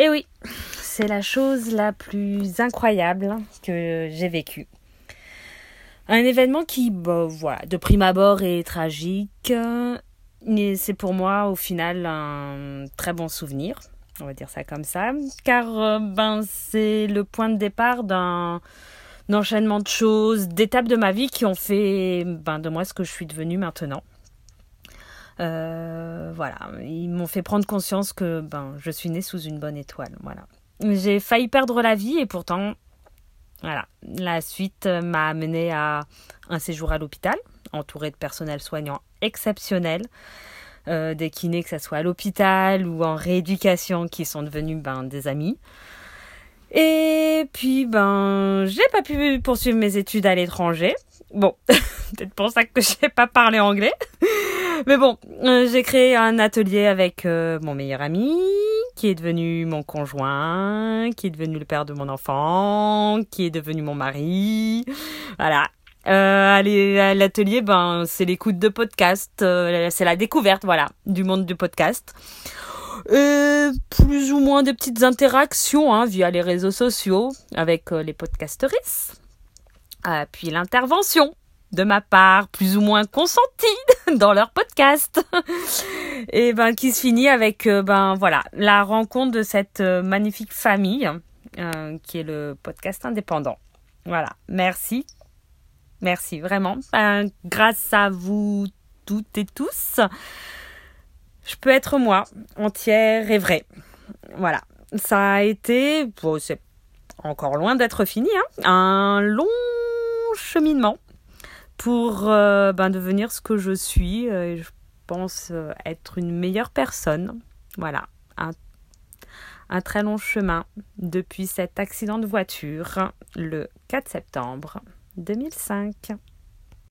Et oui, c'est la chose la plus incroyable que j'ai vécue. Un événement qui, bah, voilà, de prime abord est tragique, mais c'est pour moi au final un très bon souvenir, on va dire ça comme ça, car euh, ben c'est le point de départ d'un enchaînement de choses, d'étapes de ma vie qui ont fait ben, de moi ce que je suis devenue maintenant. Euh, voilà, ils m'ont fait prendre conscience que ben, je suis née sous une bonne étoile. Voilà. J'ai failli perdre la vie et pourtant, voilà, la suite m'a amené à un séjour à l'hôpital, entouré de personnel soignant exceptionnel. Euh, des kinés, que ce soit à l'hôpital ou en rééducation, qui sont devenus ben, des amis. Et puis, ben, j'ai pas pu poursuivre mes études à l'étranger. Bon, peut-être pour ça que je n'ai pas parlé anglais. Mais bon, euh, j'ai créé un atelier avec euh, mon meilleur ami, qui est devenu mon conjoint, qui est devenu le père de mon enfant, qui est devenu mon mari. Voilà. Euh, à l'atelier, ben, c'est l'écoute de podcast, euh, c'est la découverte, voilà, du monde du podcast. Et plus ou moins de petites interactions hein, via les réseaux sociaux avec les podcasteristes. puis l'intervention de ma part, plus ou moins consentie dans leur podcast. Et ben qui se finit avec euh, ben voilà, la rencontre de cette euh, magnifique famille euh, qui est le podcast indépendant. Voilà, merci. Merci vraiment. Ben, grâce à vous toutes et tous, je peux être moi, entière et vraie. Voilà. Ça a été, bon, c'est encore loin d'être fini, hein, un long cheminement pour euh, ben, devenir ce que je suis. Euh, je pense euh, être une meilleure personne. Voilà, un, un très long chemin depuis cet accident de voiture le 4 septembre 2005.